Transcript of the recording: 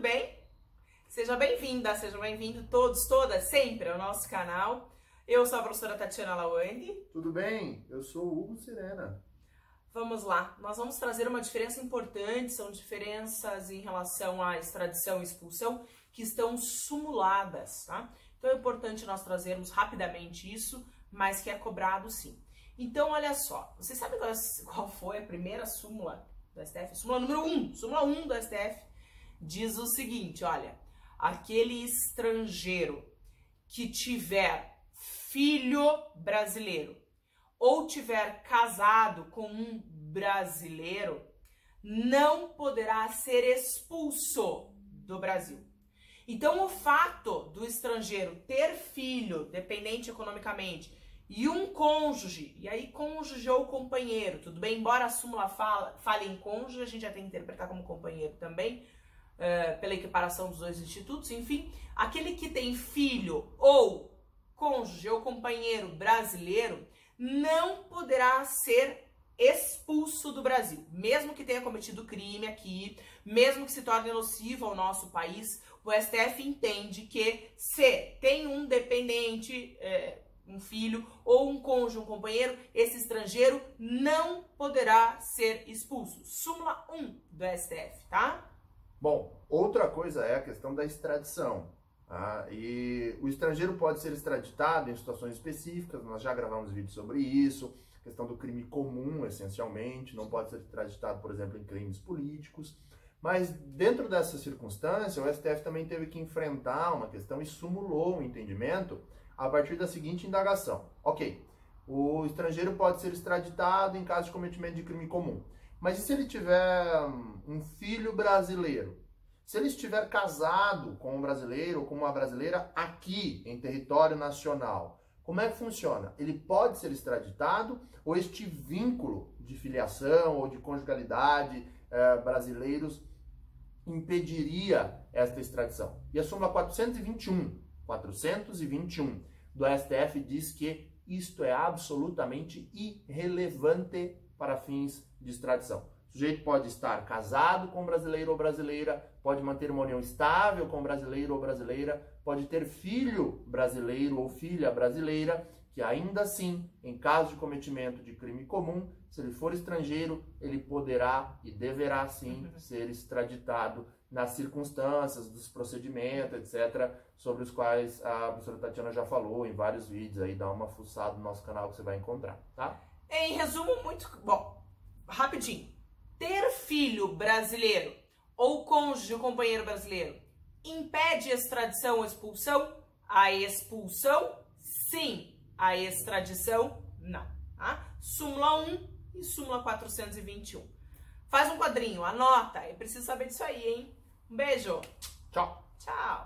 bem? Seja bem-vinda, seja bem-vindo todos, todas, sempre ao nosso canal. Eu sou a professora Tatiana Lawande. Tudo bem? Eu sou o Hugo Sirena. Vamos lá, nós vamos trazer uma diferença importante, são diferenças em relação à extradição e expulsão que estão sumuladas, tá? Então é importante nós trazermos rapidamente isso, mas que é cobrado sim. Então, olha só, você sabe qual foi a primeira súmula do STF? Súmula número 1, um, súmula 1 um do STF, diz o seguinte, olha, aquele estrangeiro que tiver filho brasileiro ou tiver casado com um brasileiro, não poderá ser expulso do Brasil. Então, o fato do estrangeiro ter filho dependente economicamente e um cônjuge, e aí cônjuge ou companheiro, tudo bem? Embora a súmula fala, fale em cônjuge, a gente já tem que interpretar como companheiro também, uh, pela equiparação dos dois institutos, enfim, aquele que tem filho ou cônjuge ou companheiro brasileiro não poderá ser expulso do Brasil, mesmo que tenha cometido crime aqui, mesmo que se torne nocivo ao nosso país, o STF entende que se tem um dependente, é, um filho ou um cônjuge, um companheiro, esse estrangeiro não poderá ser expulso. Súmula 1 do STF, tá? Bom, outra coisa é a questão da extradição. Tá? E o estrangeiro pode ser extraditado em situações específicas, nós já gravamos vídeos sobre isso. Questão do crime comum, essencialmente, não pode ser extraditado, por exemplo, em crimes políticos. Mas dentro dessa circunstância, o STF também teve que enfrentar uma questão e sumulou um entendimento a partir da seguinte indagação. Ok, o estrangeiro pode ser extraditado em caso de cometimento de crime comum. Mas e se ele tiver um filho brasileiro? Se ele estiver casado com um brasileiro ou com uma brasileira aqui em território nacional, como é que funciona? Ele pode ser extraditado ou este vínculo de filiação ou de conjugalidade eh, brasileiros impediria esta extradição? E a súmula 421, 421 do STF diz que isto é absolutamente irrelevante para fins de extradição. O sujeito pode estar casado com brasileiro ou brasileira, pode manter uma união estável com brasileiro ou brasileira, pode ter filho brasileiro ou filha brasileira, que ainda assim, em caso de cometimento de crime comum, se ele for estrangeiro, ele poderá e deverá sim ser extraditado nas circunstâncias dos procedimentos, etc., sobre os quais a professora Tatiana já falou em vários vídeos aí, dá uma fuçada no nosso canal que você vai encontrar, tá? Em resumo, muito bom, rapidinho. Ter filho brasileiro ou cônjuge ou companheiro brasileiro impede extradição ou expulsão? A expulsão, sim. A extradição, não. Tá? Súmula 1 e súmula 421. Faz um quadrinho, anota. É preciso saber disso aí, hein? Um beijo. Tchau. Tchau.